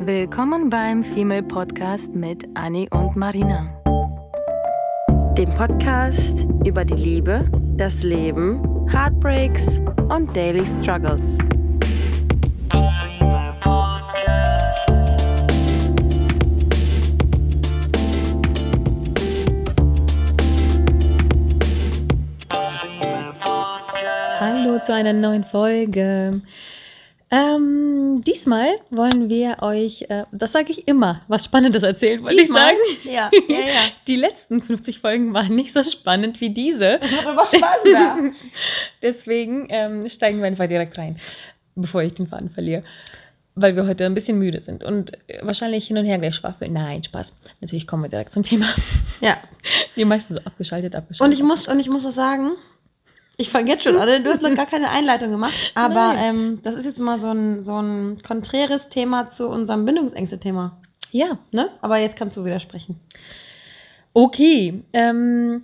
Willkommen beim Female Podcast mit Annie und Marina. Dem Podcast über die Liebe, das Leben, Heartbreaks und Daily Struggles. Hallo zu einer neuen Folge. Ähm, diesmal wollen wir euch, äh, das sage ich immer, was Spannendes erzählen, wollte ich sagen. Ja, ja, ja. Die letzten 50 Folgen waren nicht so spannend wie diese. Das war aber spannender. Deswegen ähm, steigen wir einfach direkt rein, bevor ich den Faden verliere. Weil wir heute ein bisschen müde sind und äh, wahrscheinlich hin und her gleich schwafeln. Nein, Spaß. Natürlich kommen wir direkt zum Thema. ja. Die meisten so abgeschaltet, Und abgeschaltet. ich muss, und ich muss auch sagen, ich vergesse schon, oder? Du hast noch gar keine Einleitung gemacht. Aber ähm, das ist jetzt mal so ein, so ein konträres Thema zu unserem Bindungsängste-Thema. ja, Ne? Aber jetzt kannst du widersprechen. Okay, ähm,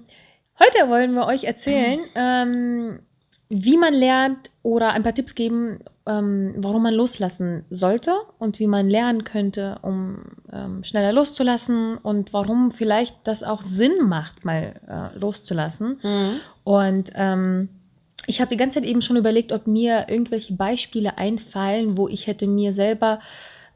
heute wollen wir euch erzählen, ähm, wie man lernt oder ein paar Tipps geben, ähm, warum man loslassen sollte und wie man lernen könnte, um ähm, schneller loszulassen und warum vielleicht das auch Sinn macht, mal äh, loszulassen. Und ähm, ich habe die ganze Zeit eben schon überlegt, ob mir irgendwelche Beispiele einfallen, wo ich hätte mir selber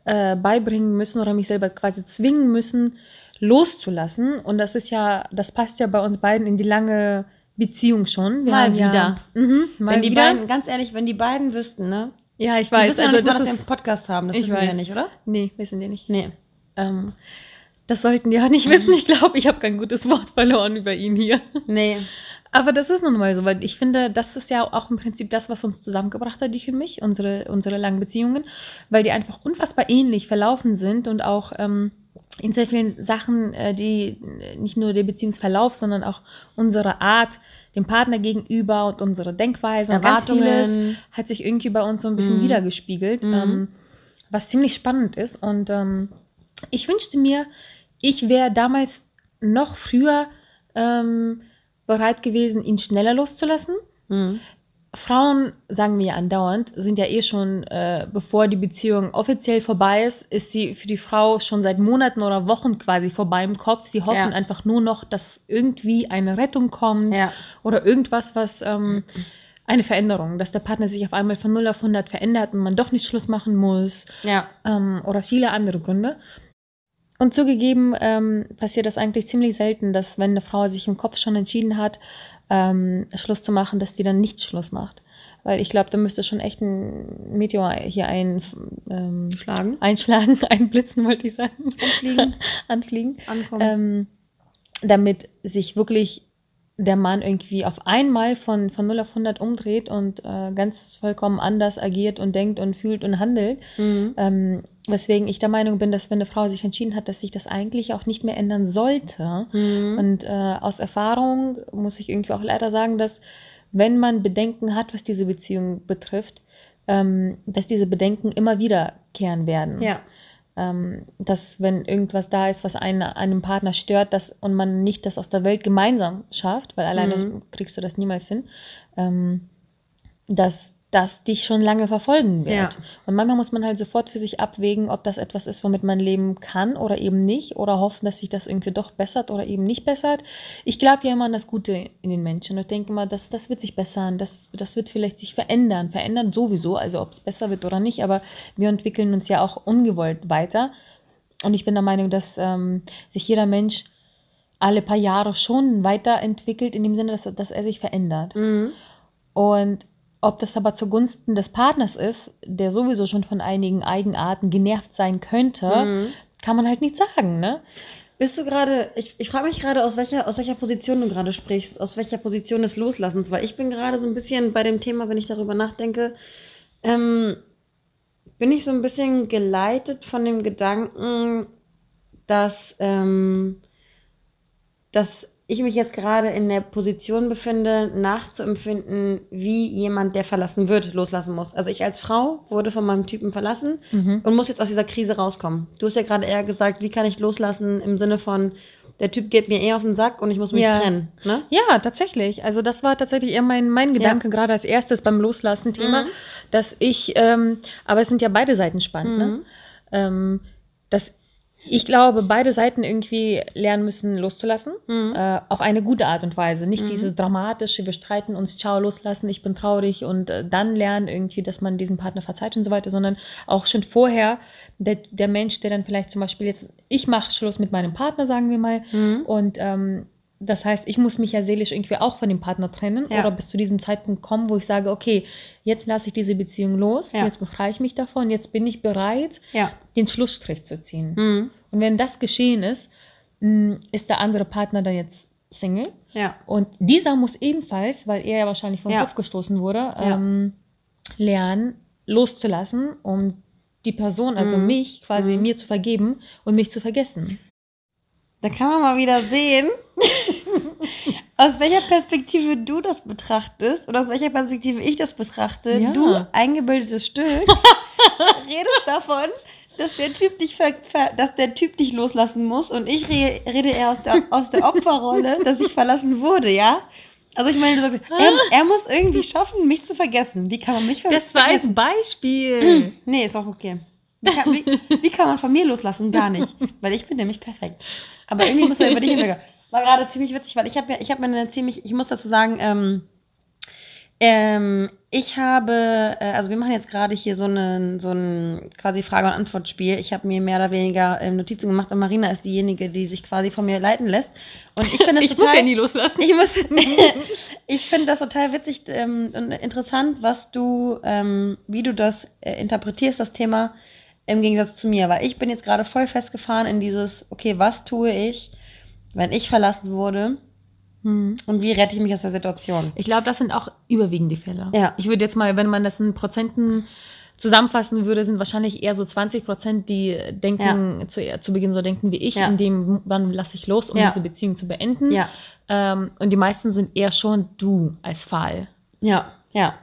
äh, beibringen müssen oder mich selber quasi zwingen müssen, loszulassen. Und das ist ja, das passt ja bei uns beiden in die lange Beziehung schon. Wir Mal haben wieder. Ja, mhm, mal wenn die wieder. beiden, ganz ehrlich, wenn die beiden wüssten, ne? ja, ich weiß. wissen ja Also nicht mal, das dass wir einen Podcast haben. Das ich wissen wir ja nicht, oder? nee, wissen die nicht. Nee. Ähm, das sollten die ja nicht wissen. Ich glaube, ich habe kein gutes Wort verloren über ihn hier. Nee. Aber das ist nun mal so, weil ich finde, das ist ja auch im Prinzip das, was uns zusammengebracht hat, dich und mich, unsere, unsere langen Beziehungen, weil die einfach unfassbar ähnlich verlaufen sind und auch ähm, in sehr vielen Sachen, äh, die äh, nicht nur der Beziehungsverlauf, sondern auch unsere Art dem Partner gegenüber und unsere Denkweise und ganz vieles Erwartungen. hat sich irgendwie bei uns so ein bisschen Mhm. wiedergespiegelt, Mhm. ähm, was ziemlich spannend ist. Und ähm, ich wünschte mir, ich wäre damals noch früher ähm, bereit gewesen, ihn schneller loszulassen. Mhm. Frauen, sagen wir ja andauernd, sind ja eh schon, äh, bevor die Beziehung offiziell vorbei ist, ist sie für die Frau schon seit Monaten oder Wochen quasi vorbei im Kopf. Sie hoffen Ja. einfach nur noch, dass irgendwie eine Rettung kommt Ja. oder irgendwas, was ähm, eine Veränderung, dass der Partner sich auf einmal von 0 auf 100 verändert und man doch nicht Schluss machen muss Ja. ähm, oder viele andere Gründe. Und zugegeben ähm, passiert das eigentlich ziemlich selten, dass wenn eine Frau sich im Kopf schon entschieden hat, ähm, Schluss zu machen, dass sie dann nicht Schluss macht. Weil ich glaube, da müsste schon echt ein Meteor hier ein, ähm, Schlagen. einschlagen, einblitzen, wollte ich sagen. Anfliegen. Anfliegen. Ankommen. Ähm, damit sich wirklich der Mann irgendwie auf einmal von, von 0 auf 100 umdreht und äh, ganz vollkommen anders agiert und denkt und fühlt und handelt. Mhm. Ähm, weswegen ich der Meinung bin, dass wenn eine Frau sich entschieden hat, dass sich das eigentlich auch nicht mehr ändern sollte. Mhm. Und äh, aus Erfahrung muss ich irgendwie auch leider sagen, dass wenn man Bedenken hat, was diese Beziehung betrifft, ähm, dass diese Bedenken immer wiederkehren werden. Ja. Ähm, dass wenn irgendwas da ist, was einen, einem Partner stört, dass, und man nicht das aus der Welt gemeinsam schafft, weil alleine Mhm. kriegst du das niemals hin, ähm, dass das dich schon lange verfolgen wird. Ja. Und manchmal muss man halt sofort für sich abwägen, ob das etwas ist, womit man leben kann oder eben nicht, oder hoffen, dass sich das irgendwie doch bessert oder eben nicht bessert. Ich glaube ja immer an das Gute in den Menschen und denke immer, das, das wird sich bessern, das, das wird vielleicht sich verändern, verändern sowieso, also ob es besser wird oder nicht, aber wir entwickeln uns ja auch ungewollt weiter. Und ich bin der Meinung, dass ähm, sich jeder Mensch alle paar Jahre schon weiterentwickelt, in dem Sinne, dass, er- dass er sich verändert. Mhm. Und ob das aber zugunsten des Partners ist, der sowieso schon von einigen Eigenarten genervt sein könnte, Mhm. kann man halt nicht sagen, ne? Bist du gerade, ich, ich frage mich gerade, aus welcher, aus welcher Position du gerade sprichst, aus welcher Position des Loslassens, weil ich bin gerade so ein bisschen bei dem Thema, wenn ich darüber nachdenke, ähm, bin ich so ein bisschen geleitet von dem Gedanken, dass, ähm, dass ich mich jetzt gerade in der Position befinde, nachzuempfinden, wie jemand, der verlassen wird, loslassen muss. Also ich als Frau wurde von meinem Typen verlassen Mhm. und muss jetzt aus dieser Krise rauskommen. Du hast ja gerade eher gesagt, wie kann ich loslassen im Sinne von, der Typ geht mir eher auf den Sack und ich muss mich Ja. trennen. Ne? Ja, tatsächlich. Also das war tatsächlich eher mein, mein Gedanke, gerade als erstes beim Loslassen-Thema, Mhm. dass ich, ähm, aber es sind ja beide Seiten spannend, ne? Mhm. ähm, dass ich glaube, beide Seiten irgendwie lernen müssen, loszulassen. Mhm. Äh, auf eine gute Art und Weise. Nicht Mhm. dieses dramatische, wir streiten uns, ciao, loslassen, ich bin traurig und äh, dann lernen irgendwie, dass man diesen Partner verzeiht und so weiter, sondern auch schon vorher der, der Mensch, der dann vielleicht zum Beispiel jetzt, ich mache Schluss mit meinem Partner, sagen wir mal, Mhm. und ähm, das heißt, ich muss mich ja seelisch irgendwie auch von dem Partner trennen Ja. oder bis zu diesem Zeitpunkt kommen, wo ich sage, okay, jetzt lasse ich diese Beziehung los, Ja. jetzt befreie ich mich davon, jetzt bin ich bereit, Ja. den Schlussstrich zu ziehen. Mhm. Und wenn das geschehen ist, mh, ist der andere Partner dann jetzt Single. Ja. Und dieser muss ebenfalls, weil er ja wahrscheinlich vom Ja. Kopf gestoßen wurde, ähm, lernen, loszulassen, um die Person, also Mhm. mich, quasi Mhm. mir zu vergeben und mich zu vergessen. Da kann man mal wieder sehen, aus welcher Perspektive du das betrachtest oder aus welcher Perspektive ich das betrachte. Ja. Du, eingebildetes Stück, redest davon, dass der Typ dich ver ver dass der Typ dich loslassen muss und ich re rede eher aus der, aus der Opferrolle, dass ich verlassen wurde, ja? Also ich meine, du sagst, er, er muss irgendwie schaffen, mich zu vergessen. Wie kann man mich ver Das war vergessen? als Beispiel. Nee, ist auch okay. Wie kann, wie, wie kann man von mir loslassen? Gar nicht. Weil ich bin nämlich perfekt. Aber irgendwie muss er über dich hinweg. War gerade ziemlich witzig, weil ich habe ja, ich habe mir eine ziemlich, ich muss dazu sagen, ähm, ähm, ich habe, äh, also wir machen jetzt gerade hier so einen, so ein quasi Frage- und Antwortspiel. Ich habe mir mehr oder weniger ähm, Notizen gemacht und Marina ist diejenige, die sich quasi von mir leiten lässt. Und ich finde das Ich total. muss ja nie loslassen. Ich muss. ich finde das total witzig ähm, und interessant, was du, ähm, wie du das äh, interpretierst, das Thema im Gegensatz zu mir. Weil ich bin jetzt gerade voll festgefahren in dieses, okay, was tue ich, wenn ich verlassen wurde. Und wie rette ich mich aus der Situation? Ich glaube, das sind auch überwiegend die Fälle. Ja. Ich würde jetzt mal, wenn man das in Prozenten zusammenfassen würde, sind wahrscheinlich eher so 20 Prozent, die denken, zu, zu Beginn so denken wie ich, Ja. in dem, wann lasse ich los, um Ja. diese Beziehung zu beenden. Ja, Ähm, und die meisten sind eher schon du als Fall. ja, ja.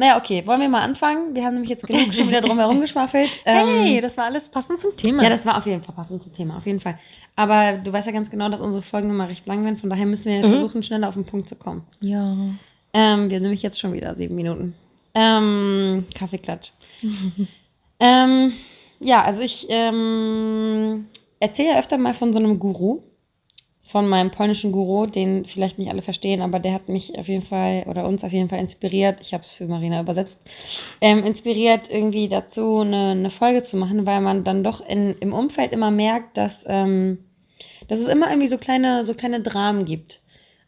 Naja, okay, wollen wir mal anfangen? Wir haben nämlich jetzt genug schon wieder drum herum geschwafelt. Ähm, hey, das war alles passend zum Thema. Ja, das war auf jeden Fall passend zum Thema, auf jeden Fall. Aber du weißt ja ganz genau, dass unsere Folgen immer recht lang werden, von daher müssen wir Mhm. versuchen, schneller auf den Punkt zu kommen. ja. Ähm, wir haben nämlich jetzt schon wieder sieben Minuten. Ähm, Kaffeeklatsch. ähm, ja, also ich ähm, erzähle ja öfter mal von so einem Guru, von meinem polnischen Guru, den vielleicht nicht alle verstehen, aber der hat mich auf jeden Fall oder uns auf jeden Fall inspiriert. Ich habe es für Marina übersetzt. Ähm, inspiriert irgendwie dazu, eine, eine Folge zu machen, weil man dann doch in, im Umfeld immer merkt, dass, ähm, dass es immer irgendwie so kleine, so kleine Dramen gibt.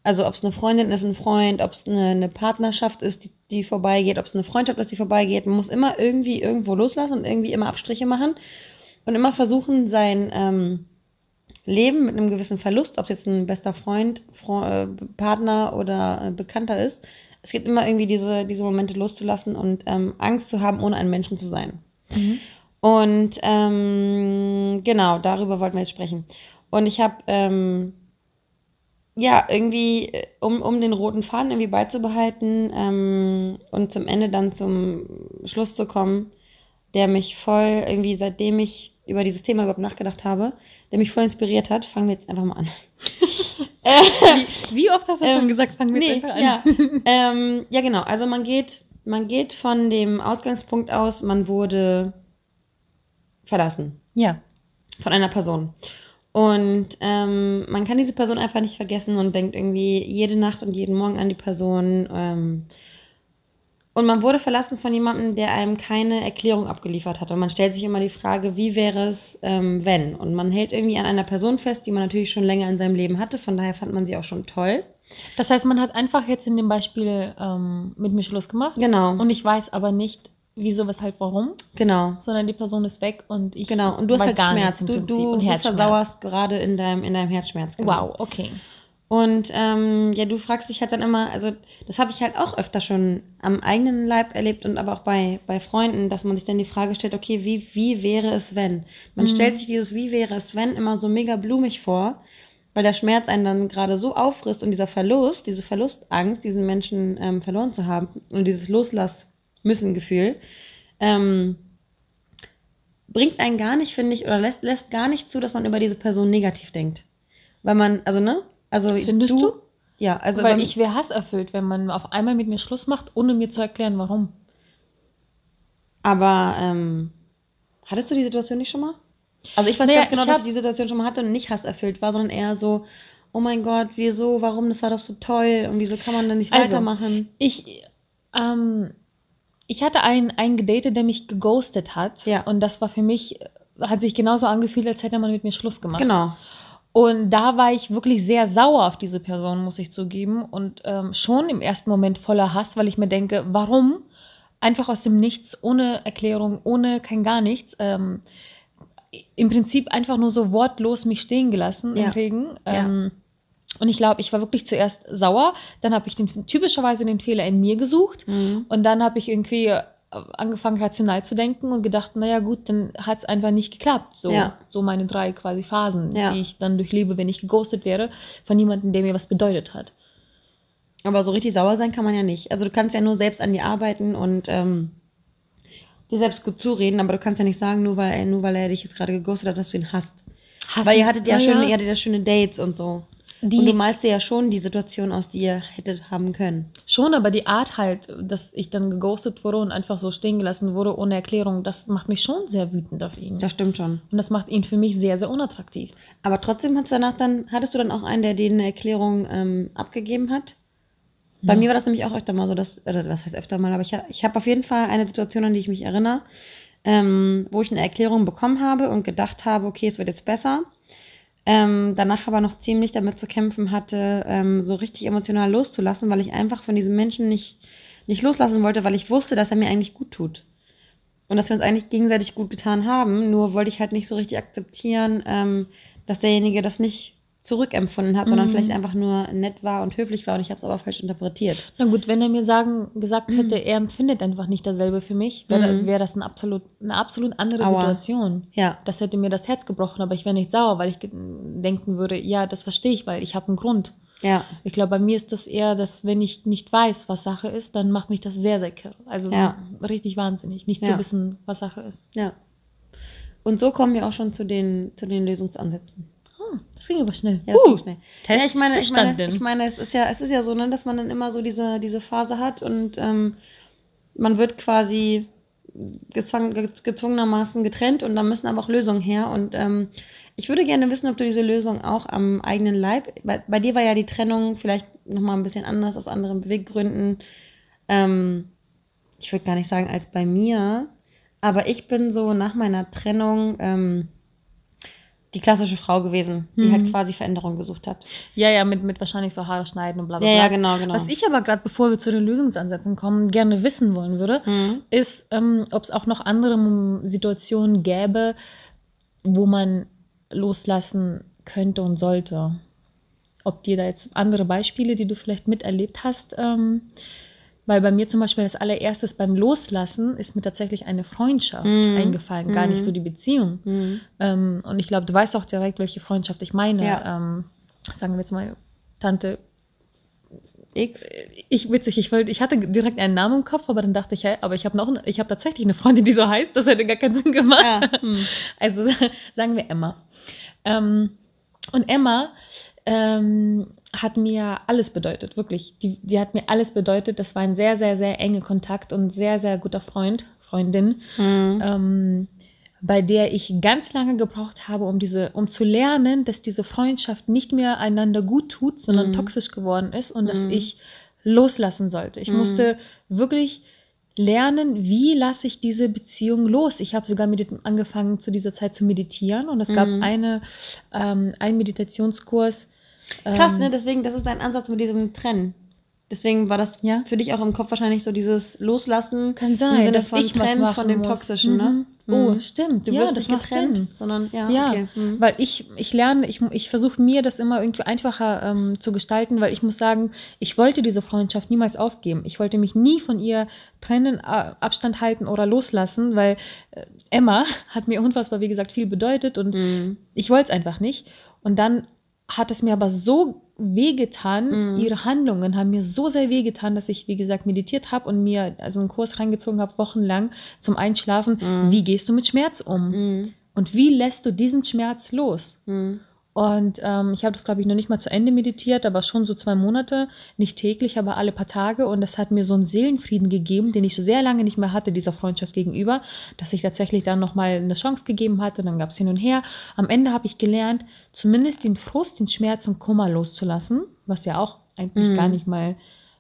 Also ob es eine Freundin ist, ein Freund, ob es eine, eine Partnerschaft ist, die, die vorbeigeht, ob es eine Freundschaft ist, die vorbeigeht. Man muss immer irgendwie irgendwo loslassen und irgendwie immer Abstriche machen und immer versuchen, sein ähm, Leben mit einem gewissen Verlust, ob es jetzt ein bester Freund, Fro äh, Partner oder äh, Bekannter ist, es gibt immer irgendwie diese, diese Momente loszulassen und ähm, Angst zu haben, ohne ein Menschen zu sein. Mhm. Und ähm, genau, darüber wollten wir jetzt sprechen. Und ich habe, ähm, ja, irgendwie, äh, um, um den roten Faden irgendwie beizubehalten ähm, und zum Ende dann zum Schluss zu kommen, der mich voll irgendwie, seitdem ich über dieses Thema überhaupt nachgedacht habe, der mich voll inspiriert hat, fangen wir jetzt einfach mal an. Wie, wie oft hast du Ähm, schon gesagt, fangen wir nee, jetzt einfach an? ja. ähm, ja, genau. Also man geht, man geht von dem Ausgangspunkt aus, man wurde verlassen ja. von einer Person. Und ähm, man kann diese Person einfach nicht vergessen und denkt irgendwie jede Nacht und jeden Morgen an die Person. Ähm, und man wurde verlassen von jemandem, der einem keine Erklärung abgeliefert hat. Und man stellt sich immer die Frage, wie wäre es, ähm, wenn? Und man hält irgendwie an einer Person fest, die man natürlich schon länger in seinem Leben hatte. Von daher fand man sie auch schon toll. Das heißt, man hat einfach jetzt in dem Beispiel ähm, mit mir Schluss gemacht Genau. und ich weiß aber nicht, wieso, weshalb, warum, genau. sondern die Person ist weg und ich Genau. Und du hast halt Schmerz. Du, du, und du versauerst gerade in deinem, in deinem Herzschmerz. genau. Wow, okay. Und ähm, ja, du fragst dich halt dann immer, also das habe ich halt auch öfter schon am eigenen Leib erlebt und aber auch bei, bei Freunden, dass man sich dann die Frage stellt, okay, wie, wie wäre es, wenn? Man Mhm. stellt sich dieses Wie wäre es, wenn immer so mega blumig vor, weil der Schmerz einen dann gerade so auffrisst und dieser Verlust, diese Verlustangst, diesen Menschen ähm, verloren zu haben und dieses Loslass-Müssen-Gefühl, ähm, bringt einen gar nicht, finde ich, oder lässt, lässt gar nicht zu, dass man über diese Person negativ denkt. Weil man, also, ne? Also, Findest du? Ja, also, Weil ich wäre hasserfüllt, wenn man auf einmal mit mir Schluss macht, ohne mir zu erklären, warum. aber, ähm, Hattest du die Situation nicht schon mal? Also ich weiß Naja, ganz genau, dass ich die Situation schon mal hatte und nicht hasserfüllt war, sondern eher so, oh mein Gott, wieso, warum, das war doch so toll und wieso kann man dann nicht Also, weitermachen? Ich, ähm, ich hatte einen, einen gedatet, der mich geghostet hat. Ja. Und das war für mich, hat sich genauso angefühlt, als hätte man mit mir Schluss gemacht. Genau. Und da war ich wirklich sehr sauer auf diese Person, muss ich zugeben. Und ähm, schon im ersten Moment voller Hass, weil ich mir denke, warum einfach aus dem Nichts, ohne Erklärung, ohne kein gar nichts, ähm, im Prinzip einfach nur so wortlos mich stehen gelassen Ja. im Regen. Ja. Ähm, und ich glaube, ich war wirklich zuerst sauer, dann habe ich den, typischerweise den Fehler in mir gesucht Mhm. und dann habe ich irgendwie angefangen rational zu denken und gedacht, naja gut, dann hat es einfach nicht geklappt. So, Ja. so meine drei quasi Phasen, Ja. die ich dann durchlebe, wenn ich geghostet wäre, von jemandem, der mir was bedeutet hat. Aber so richtig sauer sein kann man ja nicht. Also du kannst ja nur selbst an dir arbeiten und ähm, dir selbst gut zureden, aber du kannst ja nicht sagen, nur weil, nur weil er dich jetzt gerade geghostet hat, dass du ihn hasst. Hassen- Weil ihr hattet ja, Na schöne, ihr hattet ja schöne Dates und so. Die, und du malst dir ja schon die Situation aus, die ihr hättet haben können. Schon, aber die Art halt, dass ich dann geghostet wurde und einfach so stehen gelassen wurde ohne Erklärung, das macht mich schon sehr wütend auf ihn. Das stimmt schon. Und das macht ihn für mich sehr, sehr unattraktiv. Aber trotzdem hat's danach dann, hattest du dann auch einen, der dir eine Erklärung ähm, abgegeben hat? Bei mir war das nämlich auch öfter mal so, dass, oder was heißt öfter mal, aber ich, ich habe auf jeden Fall eine Situation, an die ich mich erinnere, ähm, wo ich eine Erklärung bekommen habe und gedacht habe, okay, es wird jetzt besser. Ähm, danach aber noch ziemlich damit zu kämpfen hatte, ähm, so richtig emotional loszulassen, weil ich einfach von diesem Menschen nicht, nicht loslassen wollte, weil ich wusste, dass er mir eigentlich gut tut. Und dass wir uns eigentlich gegenseitig gut getan haben, nur wollte ich halt nicht so richtig akzeptieren, ähm, dass derjenige das nicht zurückempfunden hat, sondern Mhm. vielleicht einfach nur nett war und höflich war und ich habe es aber falsch interpretiert. Na gut, wenn er mir sagen, gesagt hätte, er empfindet einfach nicht dasselbe für mich, wäre Mhm. wär das ein absolut, eine absolut andere Aua. Situation. Ja, Das hätte mir das Herz gebrochen, aber ich wäre nicht sauer, weil ich denken würde, ja, das verstehe ich, weil ich habe einen Grund. ja, Ich glaube, bei mir ist das eher, dass wenn ich nicht weiß, was Sache ist, dann macht mich das sehr, sehr kirre. Also Ja. richtig wahnsinnig, nicht Ja. zu wissen, was Sache ist. ja. Und so kommen wir auch schon zu den, zu den Lösungsansätzen. Das ging aber schnell. Ja, das Uh, ging schnell. Test ja, ich meine, ich meine, ich meine, es ist ja, es ist ja so, ne, dass man dann immer so diese, diese Phase hat und ähm, man wird quasi gezwang, ge- gezwungenermaßen getrennt und da müssen aber auch Lösungen her. Und ähm, ich würde gerne wissen, ob du diese Lösung auch am eigenen Leib. Bei, bei dir war ja die Trennung vielleicht nochmal ein bisschen anders, aus anderen Beweggründen. Ähm, ich würde gar nicht sagen als bei mir, aber ich bin so nach meiner Trennung ähm, die klassische Frau gewesen, die Mhm. halt quasi Veränderung gesucht hat. ja, ja, mit, mit wahrscheinlich so Haare schneiden und bla bla Ja, bla. ja, genau, genau. Was ich aber gerade, bevor wir zu den Lösungsansätzen kommen, gerne wissen wollen würde, Mhm. ist, ähm, ob es auch noch andere Situationen gäbe, wo man loslassen könnte und sollte. Ob dir da jetzt andere Beispiele, die du vielleicht miterlebt hast, ähm, weil bei mir zum Beispiel das allererstes beim Loslassen ist mir tatsächlich eine Freundschaft Mhm. eingefallen, gar nicht Mhm. so die Beziehung. Mhm. Ähm, und ich glaube, du weißt auch direkt, welche Freundschaft ich meine. Ja. Ähm, sagen wir jetzt mal, Tante X. ich witzig, ich wollte, ich hatte direkt einen Namen im Kopf, aber dann dachte ich, hä, aber ich habe noch, ich habe tatsächlich eine Freundin, die so heißt, das hätte gar keinen Sinn gemacht. Ja. Hm. Also sagen wir Emma. Ähm, und Emma ähm, hat mir alles bedeutet, wirklich. Die, die hat mir alles bedeutet. Das war ein sehr, sehr, sehr enger Kontakt und sehr, sehr guter Freund, Freundin Mhm. ähm, bei der ich ganz lange gebraucht habe, um diese, um zu lernen, dass diese Freundschaft nicht mehr einander gut tut, sondern Mhm. toxisch geworden ist und dass Mhm. ich loslassen sollte. Ich Mhm. musste wirklich lernen, wie lasse ich diese Beziehung los. Ich habe sogar medit- angefangen zu dieser Zeit zu meditieren und es gab Mhm. eine, ähm, einen Meditationskurs. Krass, ähm, ne? Deswegen, das ist dein Ansatz mit diesem Trennen. Deswegen war das Ja. für dich auch im Kopf wahrscheinlich so dieses Loslassen Kann im sein, Sinne dass von ich was Trennen machen von dem muss. Toxischen, ne? Mhm. Oh, Mhm. stimmt. Du ja, wirst das nicht getrennt, Sinn. sondern ja, Ja, okay. Mhm. Weil ich, ich lerne, ich, ich versuche mir das immer irgendwie einfacher ähm, zu gestalten, weil ich muss sagen, ich wollte diese Freundschaft niemals aufgeben. Ich wollte mich nie von ihr trennen, Abstand halten oder loslassen, weil äh, Emma hat mir unfassbar, wie gesagt, viel bedeutet und Mhm. ich wollte es einfach nicht. Und dann hat es mir aber so wehgetan, Mhm. ihre Handlungen haben mir so sehr wehgetan, dass ich, wie gesagt, meditiert habe und mir also einen Kurs reingezogen habe, wochenlang zum Einschlafen. Mhm. Wie gehst du mit Schmerz um? Mhm. Und wie lässt du diesen Schmerz los? Mhm. Und ähm, ich habe das, glaube ich, noch nicht mal zu Ende meditiert, aber schon so zwei Monate, nicht täglich, aber alle paar Tage. Und das hat mir so einen Seelenfrieden gegeben, den ich sehr lange nicht mehr hatte, dieser Freundschaft gegenüber, dass ich tatsächlich dann nochmal eine Chance gegeben hatte. Dann gab es hin und her. Am Ende habe ich gelernt, zumindest den Frust, den Schmerz und Kummer loszulassen, was ja auch eigentlich Mhm. gar nicht mal,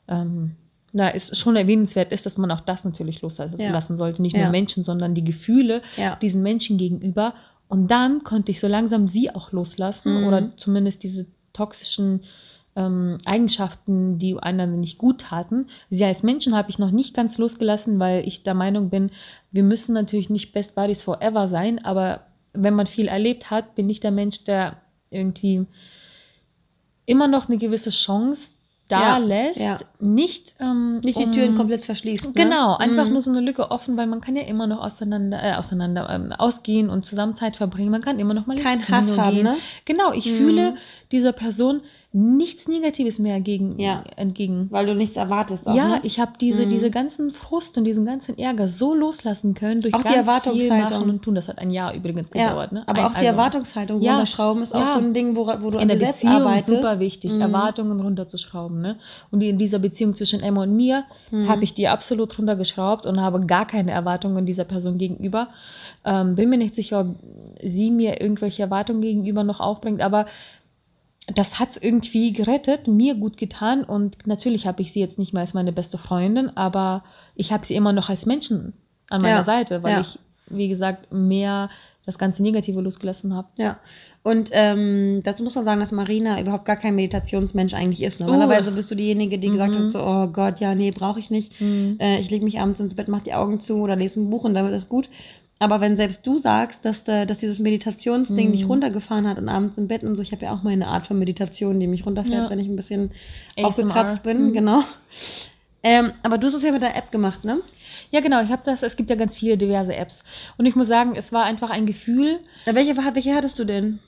ähm, na, ist schon erwähnenswert ist, dass man auch das natürlich loslassen Ja. sollte. Nicht Ja. nur Menschen, sondern die Gefühle Ja. diesen Menschen gegenüber. Und dann konnte ich so langsam sie auch loslassen Mhm. oder zumindest diese toxischen ähm, Eigenschaften, die einander nicht gut taten. Sie als Menschen habe ich noch nicht ganz losgelassen, weil ich der Meinung bin, wir müssen natürlich nicht Best Buddies forever sein, aber wenn man viel erlebt hat, bin ich der Mensch, der irgendwie immer noch eine gewisse Chance da Ja, lässt, ja. nicht, ähm, Nicht die um- Türen komplett verschließt. Ne? Genau, einfach Mhm. nur so eine Lücke offen, weil man kann ja immer noch auseinander, äh, auseinander ähm, ausgehen und zusammen Zeit verbringen. Man kann immer noch mal Kein Hass haben, ne? Genau, ich Mhm. fühle dieser Person nichts Negatives mehr gegen, Ja. entgegen. Weil du nichts erwartest. Auch, ja, ne? ich habe diese, Mhm. diese ganzen Frust und diesen ganzen Ärger so loslassen können durch Auch die ganz viel Erwartungshaltung. machen und tun. Das hat ein Jahr übrigens ja. gedauert. Ne? Aber ein, auch die also Erwartungshaltung Ja. runterschrauben ist auch Ja. so ein Ding, wo, wo du in an der selbst Beziehung arbeitest. super wichtig, Mhm. Erwartungen runterzuschrauben. Ne? Und in dieser Beziehung zwischen Emma und mir Mhm. habe ich die absolut runtergeschraubt und habe gar keine Erwartungen dieser Person gegenüber. Ähm, bin mir nicht sicher, ob sie mir irgendwelche Erwartungen gegenüber noch aufbringt, aber das hat es irgendwie gerettet, mir gut getan und natürlich habe ich sie jetzt nicht mehr als meine beste Freundin, aber ich habe sie immer noch als Menschen an meiner Ja, Seite, weil ja. ich, wie gesagt, mehr das ganze Negative losgelassen habe. Ja, und ähm, dazu muss man sagen, dass Marina überhaupt gar kein Meditationsmensch eigentlich ist. Normalerweise bist du diejenige, die gesagt Mhm. hat, so, oh Gott, ja, nee, brauche ich nicht. Äh, ich lege mich abends ins Bett, mache die Augen zu oder lese ein Buch und damit ist gut. Aber wenn selbst du sagst, dass, da, dass dieses Meditationsding Mhm. dich runtergefahren hat und abends im Bett und so, ich habe ja auch meine Art von Meditation, die mich runterfährt, Ja. wenn ich ein bisschen ASMR. aufgekratzt bin, Mhm. genau. Ähm, aber du hast es ja mit der App gemacht, ne? Ja, genau. Ich habe das. Es gibt ja ganz viele diverse Apps. Und ich muss sagen, es war einfach ein Gefühl. Na, welche, welche hattest du denn?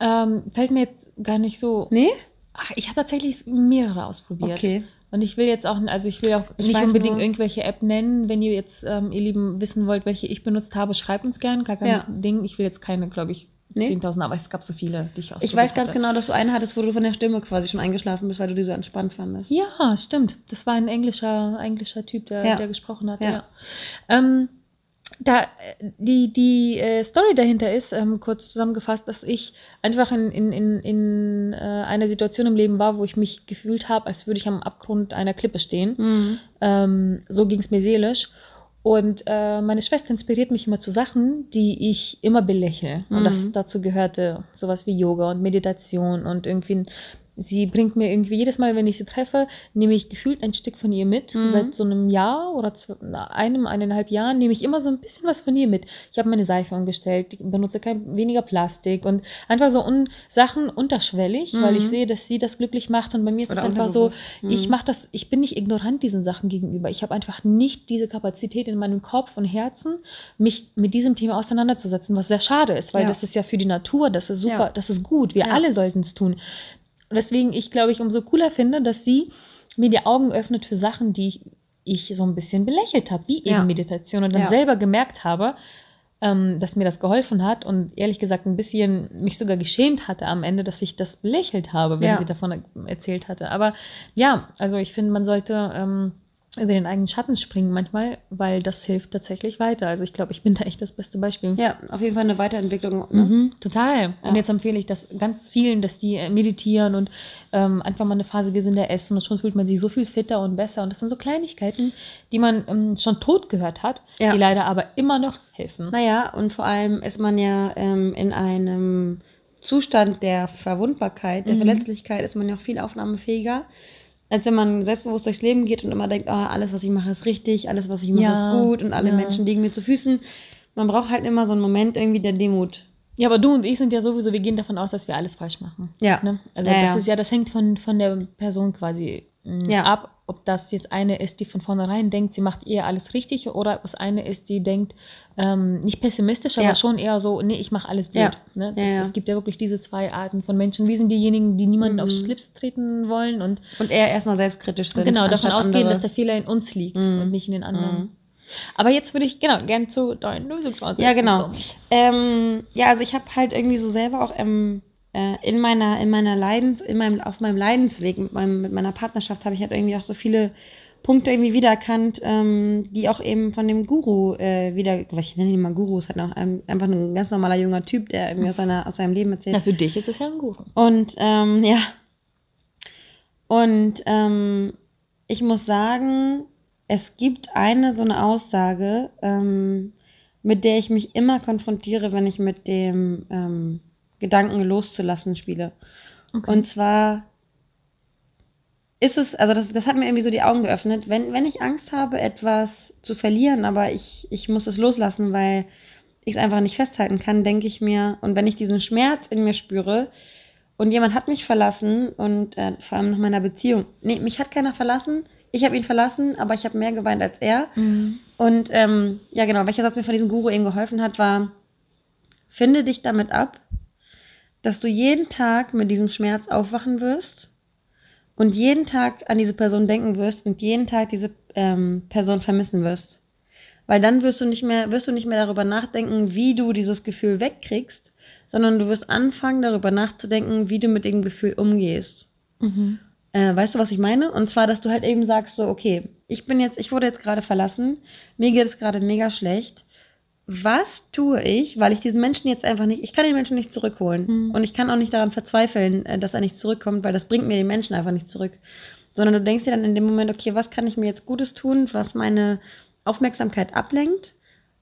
Ähm, fällt mir jetzt gar nicht so. Nee? Ach, ich habe tatsächlich mehrere ausprobiert. Okay. Und ich will jetzt auch, also ich will auch Ich nicht unbedingt nur- irgendwelche App nennen. Wenn ihr jetzt, ähm, ihr Lieben, wissen wollt, welche ich benutzt habe, schreibt uns gern. Gar kein Ja. Ding. Ich will jetzt keine, glaube ich, Nee? 10.000, aber es gab so viele, die ich Ich ausprobiert weiß ganz hatte. genau, dass du eine hattest, wo du von der Stimme quasi schon eingeschlafen bist, weil du die so entspannt fandest. Ja, stimmt. Das war ein englischer, englischer Typ, der, Ja. der gesprochen hat. Ja. Ja. Ähm, da, die die äh, Story dahinter ist, ähm, kurz zusammengefasst, dass ich einfach in, in, in, in äh, einer Situation im Leben war, wo ich mich gefühlt habe, als würde ich am Abgrund einer Klippe stehen. Mhm. Ähm, so ging es mir seelisch. Und äh, meine Schwester inspiriert mich immer zu Sachen, die ich immer belächle. Und Mhm. das dazu gehörte sowas wie Yoga und Meditation und irgendwie. Sie bringt mir irgendwie jedes Mal, wenn ich sie treffe, nehme ich gefühlt ein Stück von ihr mit. Mhm. Seit so einem Jahr oder zwei, einem, eineinhalb Jahren nehme ich immer so ein bisschen was von ihr mit. Ich habe meine Seife umgestellt, ich benutze kein weniger Plastik und einfach so un Sachen unterschwellig, weil Mhm. ich sehe, dass sie das glücklich macht und bei mir ist es einfach so. Mhm. ich mache das, ich bin nicht ignorant diesen Sachen gegenüber. Ich habe einfach nicht diese Kapazität in meinem Kopf und Herzen, mich mit diesem Thema auseinanderzusetzen, was sehr schade ist, weil Ja. das ist ja für die Natur, das ist super, Ja. das ist gut. Wir Ja. alle sollten es tun. Und deswegen, ich glaube, ich umso cooler finde, dass sie mir die Augen öffnet für Sachen, die ich, ich so ein bisschen belächelt habe, wie eben Ja. Meditation und dann Ja. selber gemerkt habe, ähm, dass mir das geholfen hat und ehrlich gesagt ein bisschen mich sogar geschämt hatte am Ende, dass ich das belächelt habe, wenn Ja. sie davon er- erzählt hatte. Aber ja, also ich finde, man sollte ähm, über den eigenen Schatten springen manchmal, weil das hilft tatsächlich weiter. Also ich glaube, ich bin da echt das beste Beispiel. Ja, auf jeden Fall eine Weiterentwicklung. Ne? Mhm, total. Ja. Und jetzt empfehle ich das ganz vielen, dass die äh, meditieren und ähm, einfach mal eine Phase gesünder essen und schon fühlt man sich so viel fitter und besser. Und das sind so Kleinigkeiten, die man ähm, schon tot gehört hat, Ja. die leider aber immer noch helfen. Naja, und vor allem ist man ja ähm, in einem Zustand der Verwundbarkeit, der Mhm. Verletzlichkeit, ist man ja auch viel aufnahmefähiger, als wenn man selbstbewusst durchs Leben geht und immer denkt, ah, alles, was ich mache, ist richtig, alles, was ich mache, Ja, ist gut und alle ja. Menschen liegen mir zu Füßen. Man braucht halt immer so einen Moment irgendwie der Demut. Ja, aber du und ich sind ja sowieso, wir gehen davon aus, dass wir alles falsch machen. Ja. Ne? Also Ja, das ist ja, das hängt von, von der Person quasi Ja. ab, ob das jetzt eine ist, die von vornherein denkt, sie macht eher alles richtig, oder ob es eine ist, die denkt, ähm, nicht pessimistisch, aber Ja. schon eher so, nee, ich mache alles blöd. Ja. Ne? Das, Ja. Es gibt ja wirklich diese zwei Arten von Menschen. Wir sind diejenigen, die niemanden Mhm. auf Schlips treten wollen und Und eher erstmal selbstkritisch sind. genau davon ausgehen, andere. dass der Fehler in uns liegt Mhm. und nicht in den anderen. Mhm. Aber jetzt würde ich, genau, gern zu deinen Lösungsansätzen Ja, genau. Ähm, ja, also ich habe halt irgendwie so selber auch ähm, äh, in meiner, in meiner Leidens, in meinem, auf meinem Leidensweg mit, meinem, mit meiner Partnerschaft habe ich halt irgendwie auch so viele Punkte irgendwie wiedererkannt, ähm, die auch eben von dem Guru äh, wieder, ich nenne ihn mal Guru, ist halt auch ein, einfach ein ganz normaler junger Typ, der irgendwie aus, seiner, aus seinem Leben erzählt. Ja, für dich ist es ja ein Guru. Und ähm, ja. Und ähm, ich muss sagen, es gibt eine so eine Aussage, ähm, mit der ich mich immer konfrontiere, wenn ich mit dem ähm, Gedanken loszulassen spiele. Okay. Und zwar ist es, also das, das hat mir irgendwie so die Augen geöffnet, wenn, wenn ich Angst habe, etwas zu verlieren, aber ich, ich muss es loslassen, weil ich es einfach nicht festhalten kann, denke ich mir, und wenn ich diesen Schmerz in mir spüre und jemand hat mich verlassen und äh, vor allem nach meiner Beziehung, nee, mich hat keiner verlassen, ich habe ihn verlassen, aber ich habe mehr geweint als er. Mhm. Und ähm, ja, genau, welcher Satz mir von diesem Guru eben geholfen hat, war, finde dich damit ab, dass du jeden Tag mit diesem Schmerz aufwachen wirst und jeden Tag an diese Person denken wirst und jeden Tag diese ähm, Person vermissen wirst. Weil dann wirst du nicht mehr, wirst du nicht mehr darüber nachdenken, wie du dieses Gefühl wegkriegst, sondern du wirst anfangen, darüber nachzudenken, wie du mit dem Gefühl umgehst. Mhm. Äh, weißt du, was ich meine? Und zwar, dass du halt eben sagst, so, okay, ich bin jetzt, ich wurde jetzt gerade verlassen, mir geht es gerade mega schlecht. Was tue ich, weil ich diesen Menschen jetzt einfach nicht, ich kann den Menschen nicht zurückholen. Mhm. Und ich kann auch nicht daran verzweifeln, äh, dass er nicht zurückkommt, weil das bringt mir den Menschen einfach nicht zurück. Sondern du denkst dir dann in dem Moment, okay, was kann ich mir jetzt Gutes tun, was meine Aufmerksamkeit ablenkt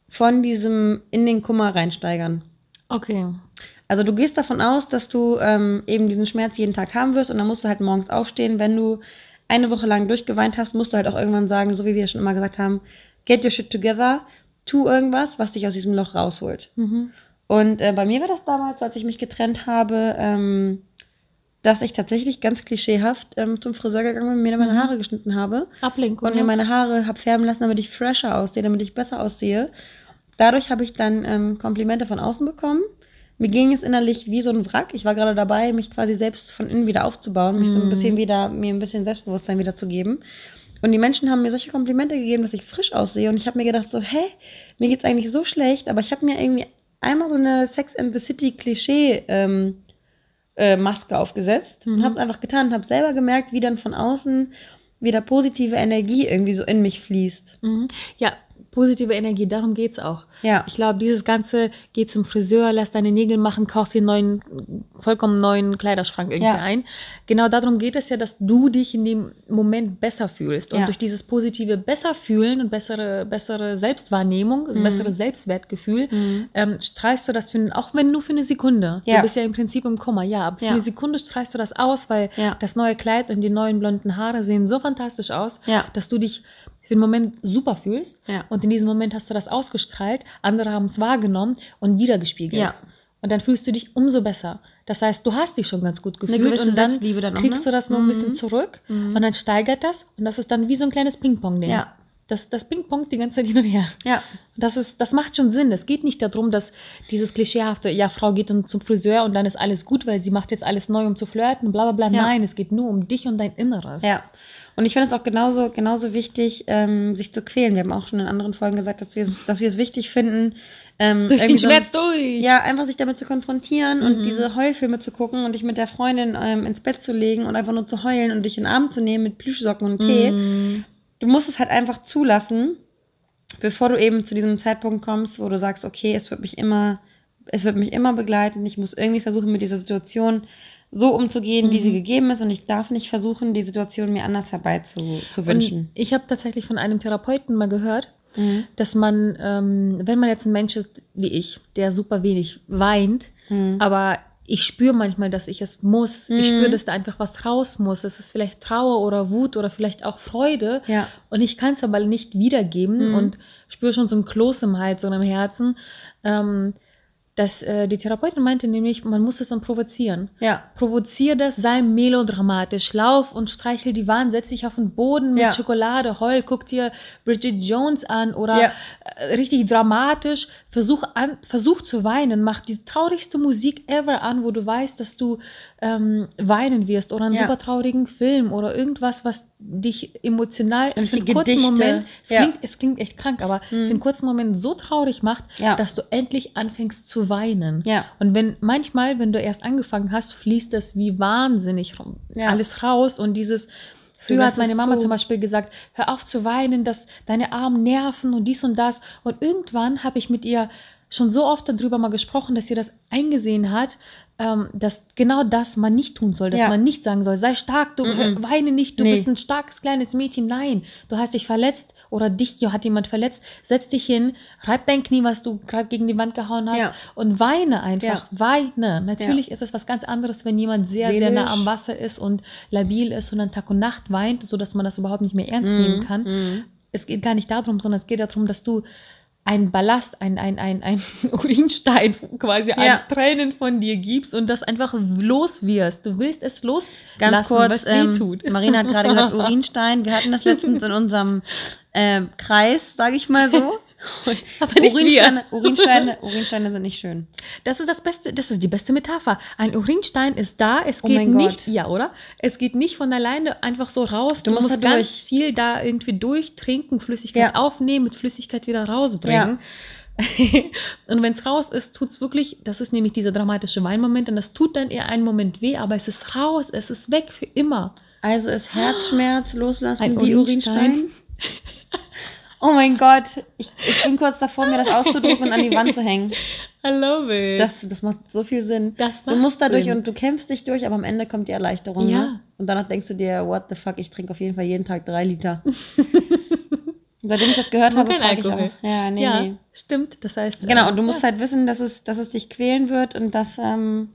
von diesem in den Kummer reinsteigern. Okay. Also du gehst davon aus, dass du ähm, eben diesen Schmerz jeden Tag haben wirst und dann musst du halt morgens aufstehen. Wenn du eine Woche lang durchgeweint hast, musst du halt auch irgendwann sagen, so wie wir schon immer gesagt haben, get your shit together, tu irgendwas, was dich aus diesem Loch rausholt. Mhm. Und äh, bei mir war das damals, als ich mich getrennt habe, ähm, dass ich tatsächlich ganz klischeehaft ähm, zum Friseur gegangen bin und mir meine Mhm. Haare geschnitten habe Ablenkung. und mir ja. meine Haare habe färben lassen, damit ich fresher aussehe, damit ich besser aussehe. Dadurch habe ich dann ähm, Komplimente von außen bekommen. Mir ging es innerlich wie so ein Wrack. Ich war gerade dabei, mich quasi selbst von innen wieder aufzubauen, mich so ein Mhm. bisschen wieder, mir ein bisschen Selbstbewusstsein wieder zu geben. Und die Menschen haben mir solche Komplimente gegeben, dass ich frisch aussehe. Und ich habe mir gedacht, so, hä, mir geht's eigentlich so schlecht, aber ich habe mir irgendwie einmal so eine Sex and the City Klischee ähm, äh, Maske aufgesetzt und Mhm. habe es einfach getan und habe selber gemerkt, wie dann von außen wieder positive Energie irgendwie so in mich fließt. Mhm. Ja, positive Energie, darum geht's auch. Ja. Ich glaube, dieses Ganze, geh zum Friseur, lass deine Nägel machen, kauf dir einen neuen, vollkommen neuen Kleiderschrank irgendwie Ja. ein. Genau darum geht es ja, dass du dich in dem Moment besser fühlst. Und Ja. durch dieses positive besser fühlen und bessere, bessere Selbstwahrnehmung, also Mhm. bessere Selbstwertgefühl, Mhm. ähm, strahlst du das für, auch wenn nur für eine Sekunde. Ja. Du bist ja im Prinzip im Kummer, ja, aber für eine Sekunde strahlst du das aus, weil Ja. das neue Kleid und die neuen blonden Haare sehen so fantastisch aus, Ja. dass du dich für den Moment super fühlst. Ja. Und in diesem Moment hast du das ausgestrahlt, andere haben es wahrgenommen und wiedergespiegelt. Ja. Und dann fühlst du dich umso besser. Das heißt, du hast dich schon ganz gut gefühlt und dann dann auch, kriegst ne? du das noch ein bisschen Mhm. zurück Mhm. und dann steigert das und das ist dann wie so ein kleines Ping-Pong-Ding. Ja. Das, das Ping-Pong die ganze Zeit hin und her. Ja. Das, ist, das macht schon Sinn. Es geht nicht darum, dass dieses klischeehafte, ja, Frau geht dann zum Friseur und dann ist alles gut, weil sie macht jetzt alles neu, um zu flirten, bla bla bla. Ja. Nein, es geht nur um dich und dein Inneres. Ja. Und ich finde es auch genauso, genauso wichtig, ähm, sich zu quälen. Wir haben auch schon in anderen Folgen gesagt, dass wir es, dass wir es wichtig finden, ähm, Durch den so- Schmerz durch. Ja, einfach sich damit zu konfrontieren Mhm. und diese Heulfilme zu gucken und dich mit der Freundin ähm, ins Bett zu legen und einfach nur zu heulen und dich in den Arm zu nehmen mit Plüschsocken und Tee. Mhm. Du musst es halt einfach zulassen, bevor du eben zu diesem Zeitpunkt kommst, wo du sagst, okay, es wird mich immer, es wird mich immer begleiten. Ich muss irgendwie versuchen, mit dieser Situation so umzugehen, wie Mhm. sie gegeben ist und ich darf nicht versuchen, die Situation mir anders herbei zu, zu Und wünschen. ich habe tatsächlich von einem Therapeuten mal gehört, Mhm. dass man, ähm, wenn man jetzt ein Mensch ist wie ich, der super wenig weint, Mhm. aber ich spüre manchmal, dass ich es muss. Ich Mhm. spüre, dass da einfach was raus muss. Es ist vielleicht Trauer oder Wut oder vielleicht auch Freude. Ja. Und ich kann es aber nicht wiedergeben Mhm. und spüre schon so ein Kloß im Hals, so im Herzen. Ähm, dass äh, die Therapeutin meinte nämlich, man muss es dann provozieren. Ja. Provozier das, sei melodramatisch, lauf und streichel die Wand, setz dich auf den Boden mit Ja. Schokolade, heul, guck dir Bridget Jones an oder Ja. äh, richtig dramatisch, versuch, an, versuch zu weinen, mach die traurigste Musik ever an, wo du weißt, dass du ähm, weinen wirst oder einen Ja. super traurigen Film oder irgendwas, was dich emotional für Irgendwelche einen kurzen Gedichte. Moment, es, Ja. klingt, es klingt echt krank, aber für einen kurzen Moment so traurig macht, Ja. dass du endlich anfängst zu weinen. Und wenn manchmal, wenn du erst angefangen hast, fließt das wie wahnsinnig alles raus und dieses Früher hat meine Mama so- zum Beispiel gesagt, hör auf zu weinen, dass deine Arme nerven und dies und das. Und irgendwann habe ich mit ihr schon so oft darüber mal gesprochen, dass sie das eingesehen hat, ähm, dass genau das man nicht tun soll, dass Ja. man nicht sagen soll, sei stark, du Mhm. weine nicht, du Nee. bist ein starkes kleines Mädchen. Nein, du hast dich verletzt oder dich hat jemand verletzt. Setz dich hin, reib dein Knie, was du gerade gegen die Wand gehauen hast Ja. und weine einfach. Ja. Weine. Natürlich ist es was ganz anderes, wenn jemand sehr, sehr Seelisch. nah am Wasser ist und labil ist und dann Tag und Nacht weint, sodass man das überhaupt nicht mehr ernst nehmen kann. Mhm. Es geht gar nicht darum, sondern es geht darum, dass du einen Ballast, ein, ein, ein, ein Urinstein quasi Ja. an Tränen von dir gibst und das einfach los wirst. Du willst es loslassen, Ganz kurz, was ähm, tut. Marina hat gerade gesagt Urinstein. Wir hatten das letztens in unserem ähm, Kreis, sage ich mal so. Aber nicht Urinsteine, Urinsteine, Urinsteine sind nicht schön. Das ist das Beste, das ist die beste Metapher. Ein Urinstein ist da, es Oh geht nicht, Gott. ja, oder? Es geht nicht von alleine einfach so raus. Du musst da ganz durch. viel da irgendwie durchtrinken, Flüssigkeit Ja. aufnehmen, mit Flüssigkeit wieder rausbringen. und wenn es raus ist, tut es wirklich, das ist nämlich dieser dramatische Weinmoment und das tut dann eher einen Moment weh, aber es ist raus, es ist weg für immer. Also ist Herzschmerz loslassen Ein wie Urinstein. Urinstein. Oh mein Gott, ich, ich bin kurz davor, mir das auszudrucken und an die Wand zu hängen. I love it. Das, das macht so viel Sinn. Das Du macht musst da durch Sinn. und du kämpfst dich durch, aber am Ende kommt die Erleichterung. Ja. Ne? Und danach denkst du dir, what the fuck, ich trinke auf jeden Fall jeden Tag drei Liter. Seitdem ich das gehört habe, frage ich auch. Ja, nee, ja, nee. stimmt. Das heißt, Genau, äh, und du musst ja. halt wissen, dass es, dass es dich quälen wird und dass ähm,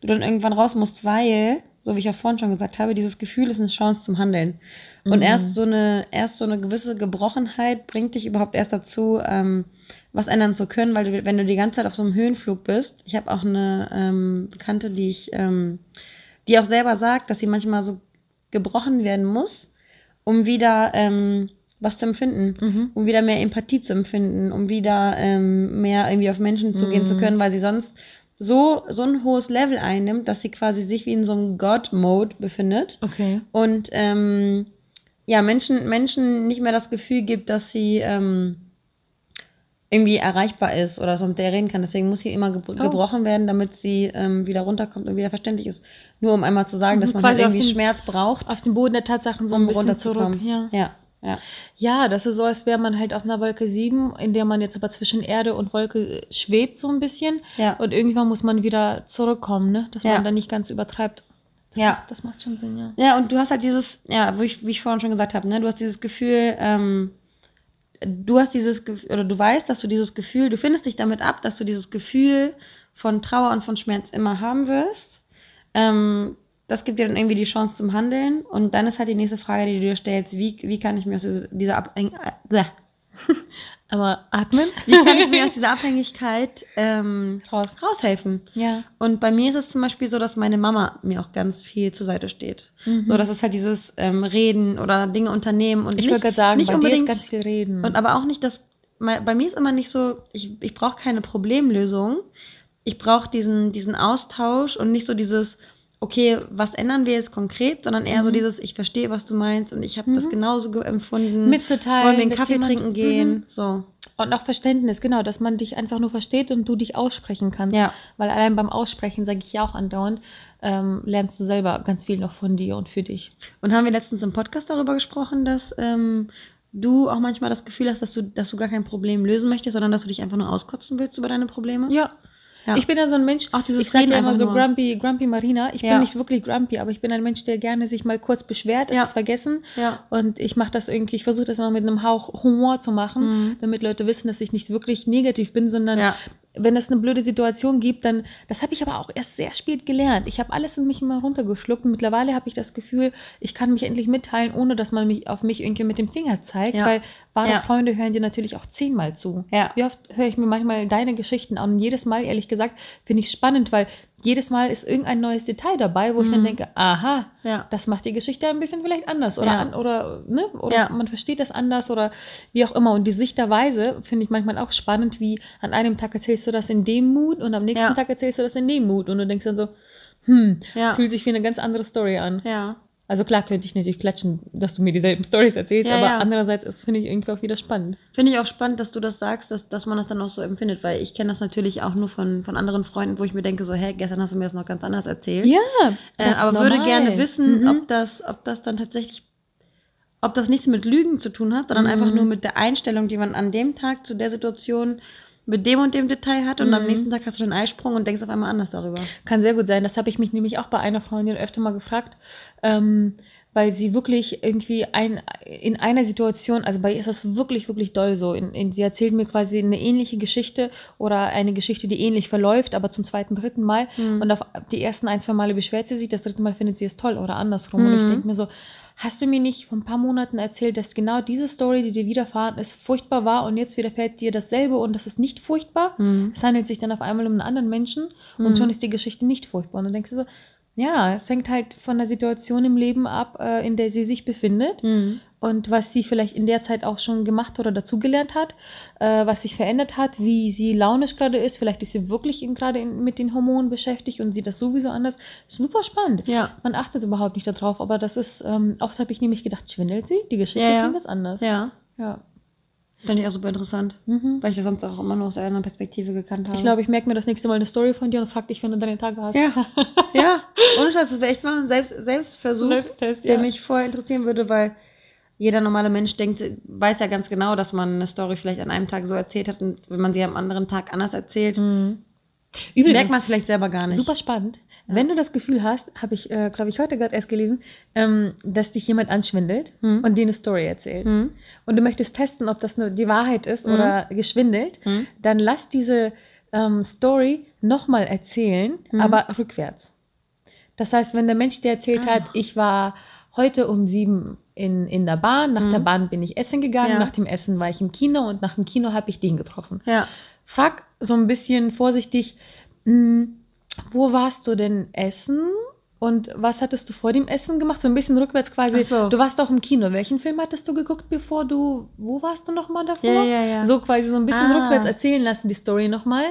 du dann irgendwann raus musst, weil, so wie ich auch vorhin schon gesagt habe, dieses Gefühl ist eine Chance zum Handeln. Und Mhm. erst so eine, erst so eine gewisse Gebrochenheit bringt dich überhaupt erst dazu, ähm, was ändern zu können, weil du, wenn du die ganze Zeit auf so einem Höhenflug bist, ich habe auch eine ähm, Bekannte, die ich, ähm, die auch selber sagt, dass sie manchmal so gebrochen werden muss, um wieder ähm, was zu empfinden Mhm. um wieder mehr Empathie zu empfinden, um wieder ähm, mehr irgendwie auf Menschen zugehen Mhm. zu können, weil sie sonst so, so ein hohes Level einnimmt, dass sie quasi sich wie in so einem God-Mode befindet Okay. und ähm, ja, Menschen, Menschen nicht mehr das Gefühl gibt, dass sie ähm, irgendwie erreichbar ist oder so mit der reden kann. Deswegen muss sie immer ge Oh. gebrochen werden, damit sie ähm, wieder runterkommt und wieder verständlich ist. Nur um einmal zu sagen, Mhm, dass man quasi halt irgendwie den- Schmerz braucht, Auf den Boden der Tatsachen so ein um bisschen zurück. runterzukommen. Ja. ja, ja. Ja, das ist so, als wäre man halt auf einer Wolke 7, in der man jetzt aber zwischen Erde und Wolke schwebt so ein bisschen. ja. Und irgendwann muss man wieder zurückkommen, ne? Dass Ja. man dann nicht ganz übertreibt. Das Ja. Macht, das macht schon Sinn, ja. Ja, und du hast halt dieses, ja, wie ich, wie ich vorhin schon gesagt habe, ne, du hast dieses Gefühl, ähm, du hast dieses Gefühl, oder du weißt, dass du dieses Gefühl, du findest dich damit ab, dass du dieses Gefühl von Trauer und von Schmerz immer haben wirst. Ähm, das gibt dir dann irgendwie die Chance zum Handeln. Und dann ist halt die nächste Frage, die du dir stellst, wie, wie kann ich mir aus dieser, dieser Abhäng äh, Aber atmen. wie kann ich mir aus dieser Abhängigkeit ähm, Raus. raushelfen? Ja. Und bei mir ist es zum Beispiel so, dass meine Mama mir auch ganz viel zur Seite steht. Mhm. So, das ist halt dieses ähm, Reden oder Dinge unternehmen und Ich nicht, wollte gerade sagen, nicht bei dir ist unbedingt ganz viel reden. und aber auch nicht das. Bei bei mir ist immer nicht so, ich, ich brauche keine Problemlösung. Ich brauche diesen, diesen Austausch und nicht so dieses, okay, was ändern wir jetzt konkret, sondern eher so Mhm. dieses, ich verstehe, was du meinst und ich habe das Mhm. genauso ge- empfunden. mitzuteilen. wollen wir einen Kaffee jemand- trinken gehen. Mhm. So. Und auch Verständnis, genau, dass man dich einfach nur versteht und du dich aussprechen kannst. Ja. Weil allein beim Aussprechen, sage ich ja auch andauernd, ähm, lernst du selber ganz viel noch von dir und für dich. Und haben wir letztens im Podcast darüber gesprochen, dass ähm, du auch manchmal das Gefühl hast, dass du, dass du gar kein Problem lösen möchtest, sondern dass du dich einfach nur auskotzen willst über deine Probleme? Ja. Ja. Ich bin ja so ein Mensch, Auch dieses ich sage ja immer so nur. grumpy, grumpy Marina. Ich Ja. bin nicht wirklich grumpy, aber ich bin ein Mensch, der gerne sich mal kurz beschwert, es Ja. ist vergessen. Ja. Und ich mache das irgendwie, ich versuche das immer mit einem Hauch Humor zu machen, Mhm. damit Leute wissen, dass ich nicht wirklich negativ bin, sondern. Wenn es eine blöde Situation gibt, dann, das habe ich aber auch erst sehr spät gelernt. Ich habe alles in mich immer runtergeschluckt mittlerweile habe ich das Gefühl, ich kann mich endlich mitteilen, ohne dass man mich auf mich irgendwie mit dem Finger zeigt, Ja. weil wahre Ja. Freunde hören dir natürlich auch zehnmal zu. Ja. Wie oft höre ich mir manchmal deine Geschichten an und jedes Mal, ehrlich gesagt, finde ich spannend, weil jedes Mal ist irgendein neues Detail dabei, wo ich dann Mhm. denke, aha, Ja. das macht die Geschichte ein bisschen vielleicht anders oder, Ja. an, oder, ne? oder Ja. man versteht das anders oder wie auch immer. Und die Sichterweise finde ich manchmal auch spannend, wie an einem Tag erzählst du das in dem Mut und am nächsten. Tag erzählst du das in dem Mut und du denkst dann so, hm, fühlt sich wie eine ganz andere Story an. Ja. Also klar könnte ich natürlich klatschen, dass du mir dieselben Stories erzählst, Ja, aber ja. andererseits ist finde ich irgendwie auch wieder spannend. Finde ich auch spannend, dass du das sagst, dass, dass man das dann auch so empfindet, weil ich kenne das natürlich auch nur von, von anderen Freunden, wo ich mir denke, so, hä, gestern hast du mir das noch ganz anders erzählt. Ja, Äh, das ist aber würde normal. gerne wissen, Mhm. ob das, ob das dann tatsächlich, ob das nichts mit Lügen zu tun hat, sondern Mhm. einfach nur mit der Einstellung, die man an dem Tag zu der Situation mit dem und dem Detail hat und am Mhm. nächsten Tag hast du den Eisprung und denkst auf einmal anders darüber. Kann sehr gut sein. Das habe ich mich nämlich auch bei einer Freundin öfter mal gefragt, ähm, weil sie wirklich irgendwie ein, in einer Situation, also bei ihr ist das wirklich, wirklich doll so. In, in, sie erzählt mir quasi eine ähnliche Geschichte oder eine Geschichte, die ähnlich verläuft, aber zum zweiten, dritten Mal. Mhm. Und auf die ersten ein, zwei Male beschwert sie sich, das dritte Mal findet sie es toll oder andersrum. Und ich Mhm. denke mir so, hast du mir nicht vor ein paar Monaten erzählt, dass genau diese Story, die dir widerfahren ist, furchtbar war und jetzt widerfährt dir dasselbe und das ist nicht furchtbar? Mhm. Es handelt sich dann auf einmal um einen anderen Menschen Mhm. und schon ist die Geschichte nicht furchtbar. Und dann denkst du so, ja, es hängt halt von der Situation im Leben ab, äh, in der sie sich befindet Mhm. und was sie vielleicht in der Zeit auch schon gemacht oder dazugelernt hat, äh, was sich verändert hat, wie sie launisch gerade ist. Vielleicht ist sie wirklich gerade mit den Hormonen beschäftigt und sieht das sowieso anders. Super spannend. Ja. Man achtet überhaupt nicht darauf, aber das ist, ähm, oft habe ich nämlich gedacht, schwindelt sie? Die Geschichte Ja, ja. klingt jetzt anders. Ja. Ja. Finde ich auch super interessant. Mhm. Weil ich das sonst auch immer nur aus einer Perspektive gekannt habe. Ich glaube, ich merke mir das nächste Mal eine Story von dir und frage dich, wenn du deine Tage hast. Ja. ja, ohne Scheiß, das wäre echt mal ein Selbst Selbstversuch, Selbsttest, der ja. mich voll interessieren würde, weil jeder normale Mensch denkt, weiß ja ganz genau, dass man eine Story vielleicht an einem Tag so erzählt hat und wenn man sie am anderen Tag anders erzählt, Mhm. merkt man es vielleicht selber gar nicht. super spannend. Ja. Wenn du das Gefühl hast, habe ich, äh, glaube ich, heute gerade erst gelesen, ähm, dass dich jemand anschwindelt Hm. und dir eine Story erzählt Hm. und du möchtest testen, ob das nur die Wahrheit ist Mhm. oder geschwindelt, Hm. dann lass diese ähm, Story nochmal erzählen, Mhm. aber rückwärts. Das heißt, wenn der Mensch dir erzählt Ah. hat, ich war heute um sieben in, in der Bahn, nach der Bahn bin ich essen gegangen, Ja. nach dem Essen war ich im Kino und nach dem Kino habe ich den getroffen. Ja. Frag so ein bisschen vorsichtig, mh, wo warst du denn essen? Und was hattest du vor dem Essen gemacht? So ein bisschen rückwärts quasi. So. Du warst auch im Kino. Welchen Film hattest du geguckt, bevor du. Wo warst du nochmal davor? Ja, ja, ja. So quasi so ein bisschen Ah. rückwärts erzählen lassen, die Story nochmal.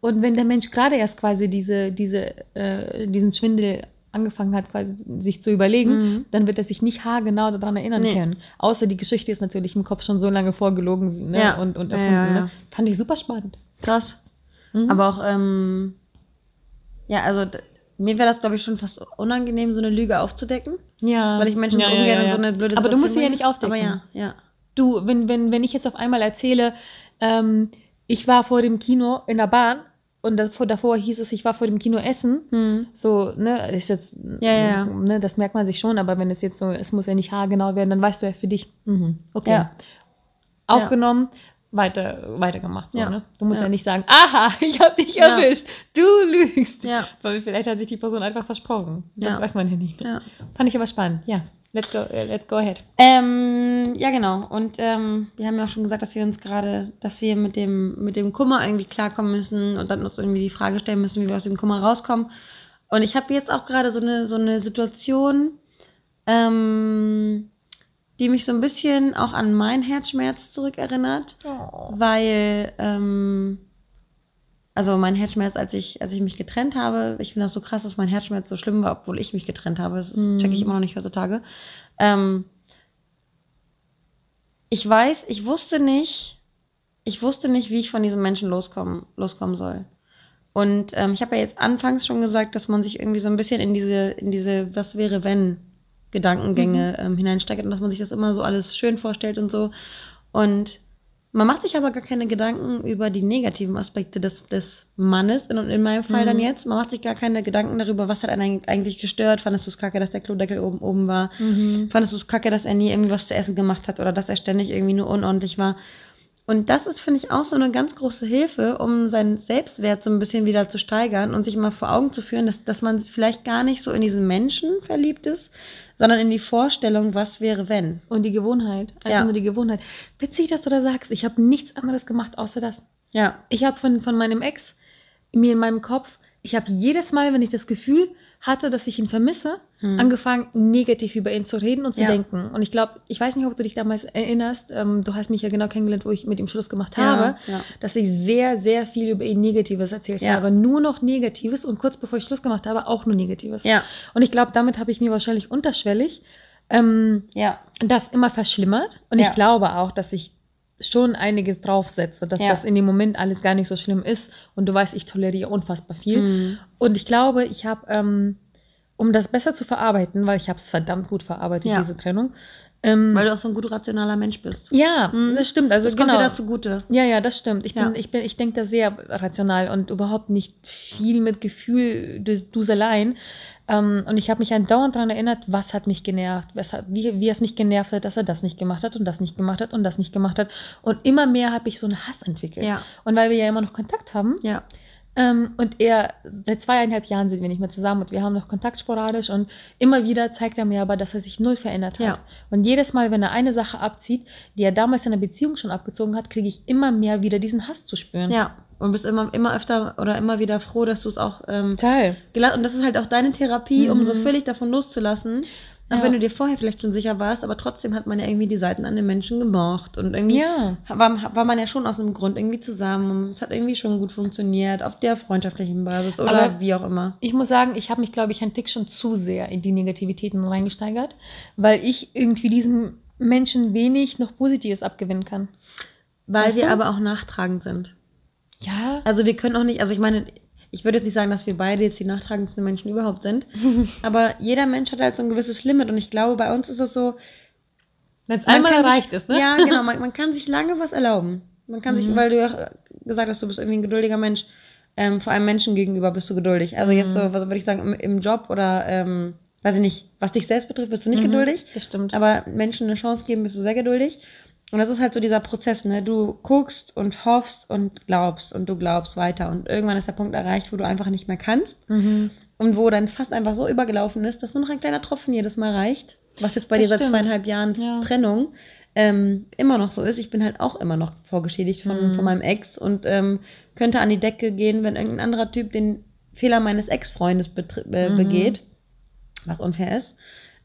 Und wenn der Mensch gerade erst quasi diese, diese, äh, diesen Schwindel angefangen hat, quasi sich zu überlegen, Mhm. dann wird er sich nicht haargenau daran erinnern Nee. können. Außer die Geschichte ist natürlich im Kopf schon so lange vorgelogen ne? Ja. und, und erfunden. ja, ja. Ne? Fand ich super spannend. Krass. Mhm. Aber auch, ähm, ja, also mir wäre das, glaube ich, schon fast unangenehm, so eine Lüge aufzudecken, ja. weil ich Menschen ja, so ungern ja, in ja. so eine blöde Aber du musst sie ja nicht aufdecken. Aber ja, ja. Du, wenn, wenn, wenn ich jetzt auf einmal erzähle, ähm, ich war vor dem Kino in der Bahn und davor, davor hieß es, ich war vor dem Kino essen, Hm. so, ne, ist jetzt, Ja, ja, ja. ne, das merkt man sich schon, aber wenn es jetzt so, es muss ja nicht haargenau werden, dann weißt du ja für dich, mhm, okay, Ja. aufgenommen, weiter, weitergemacht, so, Ja. ne? Du musst ja. Ja. nicht sagen, aha, ich hab dich Ja. erwischt, du lügst. Ja. Weil vielleicht hat sich die Person einfach versprochen. Das weiß man ja nicht. Ja. Fand ich aber spannend. Ja, let's go, äh, let's go ahead. Ähm, ja, genau. Und ähm, wir haben ja auch schon gesagt, dass wir uns gerade, dass wir mit dem, mit dem Kummer irgendwie klarkommen müssen und dann uns irgendwie die Frage stellen müssen, wie wir aus dem Kummer rauskommen. Und ich habe jetzt auch gerade so eine, so eine Situation, ähm, die mich so ein bisschen auch an meinen Herzschmerz zurückerinnert, weil, ähm, also mein Herzschmerz, als ich, als ich mich getrennt habe, ich finde das so krass, dass mein Herzschmerz so schlimm war, obwohl ich mich getrennt habe. Das Mhm. checke ich immer noch nicht heutzutage. Ähm, ich weiß, ich wusste nicht, ich wusste nicht, wie ich von diesem Menschen loskommen, loskommen soll. Und ähm, ich habe ja jetzt anfangs schon gesagt, dass man sich irgendwie so ein bisschen in diese, in diese Was wäre wenn Gedankengänge ähm, hineinsteigt und dass man sich das immer so alles schön vorstellt und so. Und man macht sich aber gar keine Gedanken über die negativen Aspekte des, des Mannes, in, in meinem Fall dann Mhm. jetzt. Man macht sich gar keine Gedanken darüber, was hat einen eigentlich gestört. Fandest du es kacke, dass der Klodeckel oben, oben war? Mhm. Fandest du es kacke, dass er nie irgendwie was zu essen gemacht hat oder dass er ständig irgendwie nur unordentlich war? Und das ist, finde ich, auch so eine ganz große Hilfe, um seinen Selbstwert so ein bisschen wieder zu steigern und sich mal vor Augen zu führen, dass, dass man vielleicht gar nicht so in diesen Menschen verliebt ist, sondern in die Vorstellung, was wäre, wenn. Und die Gewohnheit. Einfach Ja. nur die Gewohnheit. Witzig, dass du da sagst, ich habe nichts anderes gemacht außer das. Ja. Ich habe von, von meinem Ex mir in meinem Kopf, ich habe jedes Mal, wenn ich das Gefühl hatte, dass ich ihn vermisse, Hm. angefangen, negativ über ihn zu reden und zu Ja. denken. Und ich glaube, ich weiß nicht, ob du dich damals erinnerst, ähm, du hast mich ja genau kennengelernt, wo ich mit ihm Schluss gemacht habe, ja. dass ich sehr, sehr viel über ihn Negatives erzählt habe. Nur noch Negatives und kurz bevor ich Schluss gemacht habe, auch nur Negatives. Und ich glaube, damit habe ich mir wahrscheinlich unterschwellig ähm, das immer verschlimmert. Und ich glaube auch, dass ich schon einiges draufsetze, dass Ja. das in dem Moment alles gar nicht so schlimm ist. Und du weißt, ich toleriere unfassbar viel. Mhm. Und ich glaube, ich habe, ähm, um das besser zu verarbeiten, weil ich habe es verdammt gut verarbeitet, Ja. diese Trennung. Ähm, Weil du auch so ein gut rationaler Mensch bist. ja, Mhm. das stimmt. Also das kommt genau. dir dazu gute. Ja, ja, das stimmt. Ich bin, Ja. ich bin, ich denke da sehr rational und überhaupt nicht viel mit Gefühl Duseleien. Ähm, und ich habe mich andauernd daran erinnert, was hat mich genervt, was hat, wie, wie es mich genervt hat, dass er das nicht gemacht hat und das nicht gemacht hat und das nicht gemacht hat. Und immer mehr habe ich so einen Hass entwickelt. Ja, Und weil wir ja immer noch Kontakt haben, ja, ähm, und er, seit zweieinhalb Jahren sind wir nicht mehr zusammen und wir haben noch Kontakt sporadisch und immer wieder zeigt er mir aber, dass er sich null verändert hat. Ja. Und jedes Mal, wenn er eine Sache abzieht, die er damals in der Beziehung schon abgezogen hat, kriege ich immer mehr wieder diesen Hass zu spüren. ja. Und bist immer, immer öfter oder immer wieder froh, dass du es auch ähm, gelassen Und das ist halt auch deine Therapie, um Mhm. so völlig davon loszulassen. Auch Ja. wenn du dir vorher vielleicht schon sicher warst, aber trotzdem hat man ja irgendwie die Seiten an den Menschen gemocht. Und irgendwie Ja. war, war man ja schon aus einem Grund irgendwie zusammen. Es hat irgendwie schon gut funktioniert, auf der freundschaftlichen Basis oder Aber- wie auch immer. Ich muss sagen, ich habe mich, glaube ich, einen Tick schon zu sehr in die Negativitäten reingesteigert, weil ich irgendwie diesen Menschen wenig noch Positives abgewinnen kann. Weil Weißt wir du? aber auch nachtragend sind. Ja. Also wir können auch nicht, also ich meine, ich würde jetzt nicht sagen, dass wir beide jetzt die nachtragendsten Menschen überhaupt sind, aber jeder Mensch hat halt so ein gewisses Limit und ich glaube, bei uns ist es so, Wenn es einmal sich- erreicht ist, ne? Ja, genau. Man, man kann sich lange was erlauben. Man kann sich, Mhm. weil du ja gesagt hast, du bist irgendwie ein geduldiger Mensch. Ähm, vor allem Menschen gegenüber bist du geduldig. Also jetzt so, Mhm. was würde ich sagen, im, im Job oder, ähm, weiß ich nicht, was dich selbst betrifft, bist du nicht Mhm, geduldig. Das stimmt. Aber Menschen eine Chance geben, bist du sehr geduldig. Und das ist halt so dieser Prozess, ne? Du guckst und hoffst und glaubst und du glaubst weiter. Und irgendwann ist der Punkt erreicht, wo du einfach nicht mehr kannst. mhm. Und wo dann fast einfach so übergelaufen ist, dass nur noch ein kleiner Tropfen jedes Mal reicht. Was jetzt bei Das dir seit stimmt. zweieinhalb Jahren Ja. Trennung ähm, immer noch so ist. Ich bin halt auch immer noch vorgeschädigt von, Mhm. von meinem Ex und ähm, könnte an die Decke gehen, wenn irgendein anderer Typ den Fehler meines Ex-Freundes betr- äh, Mhm. begeht. Was unfair ist.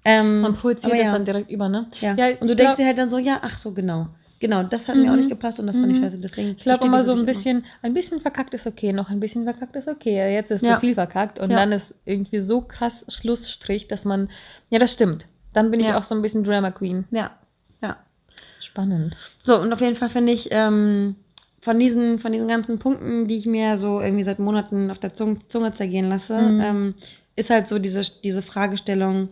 Ähm, Man projiziert das ja, dann direkt über, ne? ja. Ja, und du denkst glaub- dir halt dann so, ja, ach so, genau. Genau, das hat mir auch Mhm. nicht gepasst und das fand ich Mhm. scheiße. Deswegen Ich glaube immer so ein bisschen, ein bisschen verkackt ist okay, noch ein bisschen verkackt ist okay. Jetzt ist Ja. zu viel verkackt und Ja. dann ist irgendwie so krass Schlussstrich, dass man, ja, das stimmt. Dann bin ich auch so ein bisschen Drama Queen. immer. Ja, ja. Spannend. So, und auf jeden Fall finde ich, ähm, von diesen, von diesen ganzen Punkten, die ich mir so irgendwie seit Monaten auf der Zunge, Zunge zergehen lasse, Mhm. ähm, ist halt so diese, diese Fragestellung,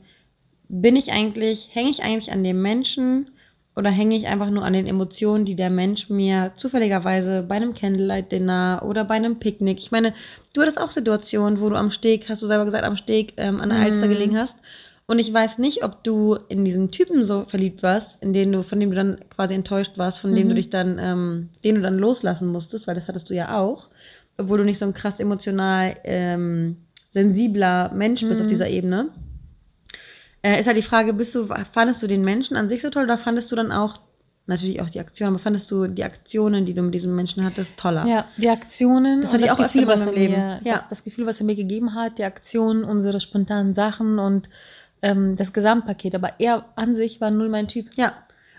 bin ich eigentlich, hänge ich eigentlich an dem Menschen oder hänge ich einfach nur an den Emotionen, die der Mensch mir zufälligerweise bei einem Candlelight-Dinner oder bei einem Picknick, ich meine, du hattest auch Situationen, wo du am Steg, hast du selber gesagt, am Steg ähm, an der Mhm. Alster gelegen hast und ich weiß nicht, ob du in diesen Typen so verliebt warst, in den du, von dem du dann quasi enttäuscht warst, von dem Mhm. du dich dann, ähm, den du dann loslassen musstest, weil das hattest du ja auch, obwohl du nicht so ein krass emotional ähm, sensibler Mensch bist Mhm. auf dieser Ebene. Äh, ist halt die Frage, bist du, fandest du den Menschen an sich so toll oder fandest du dann auch, natürlich auch die Aktion, aber fandest du die Aktionen, die du mit diesem Menschen hattest, toller? Ja, die Aktionen Das und ich auch Gefühl, was er mir, Ja. das, das Gefühl, was er mir gegeben hat, die Aktionen, unsere spontanen Sachen und ähm, das Gesamtpaket. Aber er an sich war null mein Typ. Ja.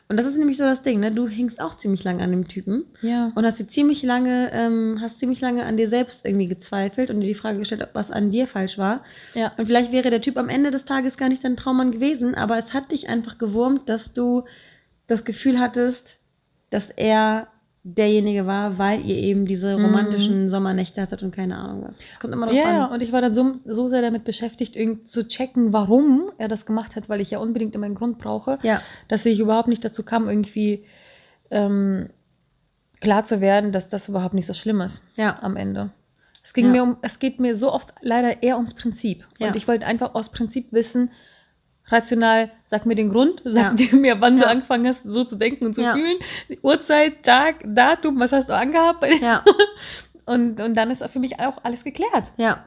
Und das ist nämlich so das Ding, ne? Du hingst auch ziemlich lange an dem Typen. Ja. Und hast dir ziemlich lange, ähm, hast ziemlich lange an dir selbst irgendwie gezweifelt und dir die Frage gestellt, ob was an dir falsch war. ja. Und vielleicht wäre der Typ am Ende des Tages gar nicht dein Traummann gewesen, aber es hat dich einfach gewurmt, dass du das Gefühl hattest, dass er derjenige war, weil ihr eben diese Mhm. romantischen Sommernächte hattet und keine Ahnung was. Es kommt immer drauf Ja, an. und ich war dann so, so sehr damit beschäftigt, irgendwie zu checken, warum er das gemacht hat, weil ich ja unbedingt immer einen Grund brauche, Ja, dass ich überhaupt nicht dazu kam, irgendwie ähm, klar zu werden, dass das überhaupt nicht so schlimm ist ja, am Ende. Es ging Ja. mir um, es geht mir so oft leider eher ums Prinzip. Ja. Und ich wollte einfach aus Prinzip wissen, rational, sag mir den Grund, sag Ja. dir mir, wann du Ja. angefangen hast, so zu denken und zu Ja. fühlen. Uhrzeit, Tag, Datum, was hast du angehabt? ja, Und, und dann ist für mich auch alles geklärt. ja.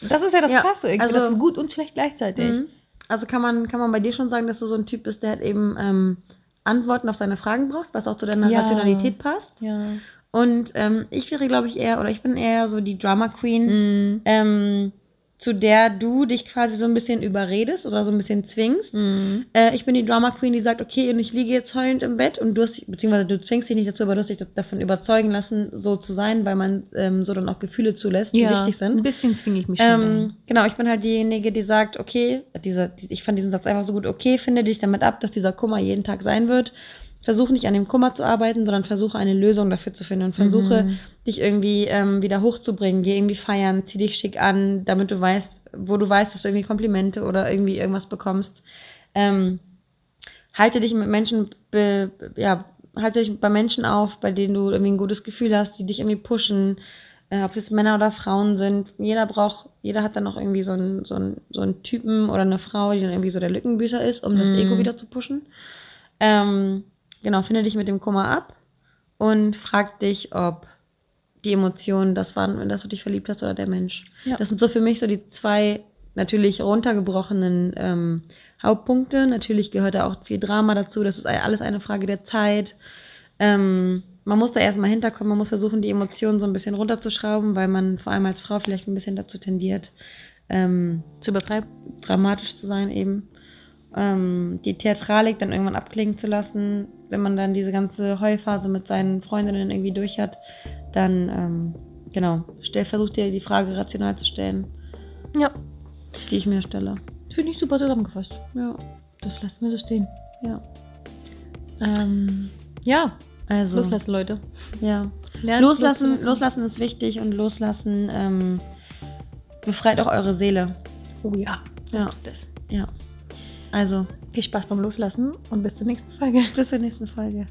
Das ist ja das Krasse. Also- das ist gut und schlecht gleichzeitig. Mhm. Also kann man, kann man bei dir schon sagen, dass du so ein Typ bist, der halt eben ähm, Antworten auf seine Fragen braucht, was auch zu deiner. Rationalität passt. Ja. Und ähm, ich wäre, glaube ich, eher, oder ich bin eher so die Drama Queen, Mhm. ähm, zu der du dich quasi so ein bisschen überredest oder so ein bisschen zwingst. Mhm. Äh, ich bin die Drama Queen, die sagt, okay, und ich liege jetzt heulend im Bett und du hast, beziehungsweise du zwingst dich nicht dazu, aber du hast dich davon überzeugen lassen, so zu sein, weil man ähm, so dann auch Gefühle zulässt, die wichtig sind. Ein bisschen zwinge ich mich schon. Ähm, genau, ich bin halt diejenige, die sagt, okay, dieser, die, ich fand diesen Satz einfach so gut, okay, finde dich damit ab, dass dieser Kummer jeden Tag sein wird. Versuche nicht an dem Kummer zu arbeiten, sondern versuche eine Lösung dafür zu finden und versuche Mhm. dich irgendwie ähm, wieder hochzubringen. Geh irgendwie feiern, zieh dich schick an, damit du weißt, wo du weißt, dass du irgendwie Komplimente oder irgendwie irgendwas bekommst. Ähm, halte dich mit Menschen, be, ja, halte dich bei Menschen auf, bei denen du irgendwie ein gutes Gefühl hast, die dich irgendwie pushen, äh, ob es Männer oder Frauen sind. Jeder braucht, jeder hat dann auch irgendwie so einen, so einen, so einen Typen oder eine Frau, die dann irgendwie so der Lückenbüßer ist, um das Mhm. Ego wieder zu pushen. Ähm, genau, finde dich mit dem Kummer ab und frag dich, ob die Emotionen das waren, in das du dich verliebt hast oder der Mensch. Ja. Das sind so für mich so die zwei natürlich runtergebrochenen ähm, Hauptpunkte. Natürlich gehört da auch viel Drama dazu. Das ist alles eine Frage der Zeit. Ähm, man muss da erstmal hinterkommen, man muss versuchen, die Emotionen so ein bisschen runterzuschrauben, weil man vor allem als Frau vielleicht ein bisschen dazu tendiert, ähm, zu übertreiben. dramatisch zu sein eben. Ähm, die Theatralik dann irgendwann abklingen zu lassen, wenn man dann diese ganze Heulphase mit seinen Freundinnen irgendwie durch hat, dann ähm, genau, stell, versuch dir die Frage rational zu stellen, Ja, die ich mir stelle. finde ich super zusammengefasst. Ja, Das lassen wir so stehen. ja. Ähm, ja, Also, loslassen, Leute. ja. Lernt Loslassen, loszulassen. loslassen ist wichtig und loslassen ähm, befreit auch eure Seele. Oh ja, Ja. das. Ja. Also, Viel Spaß beim Loslassen und bis zur nächsten Folge. bis zur nächsten Folge.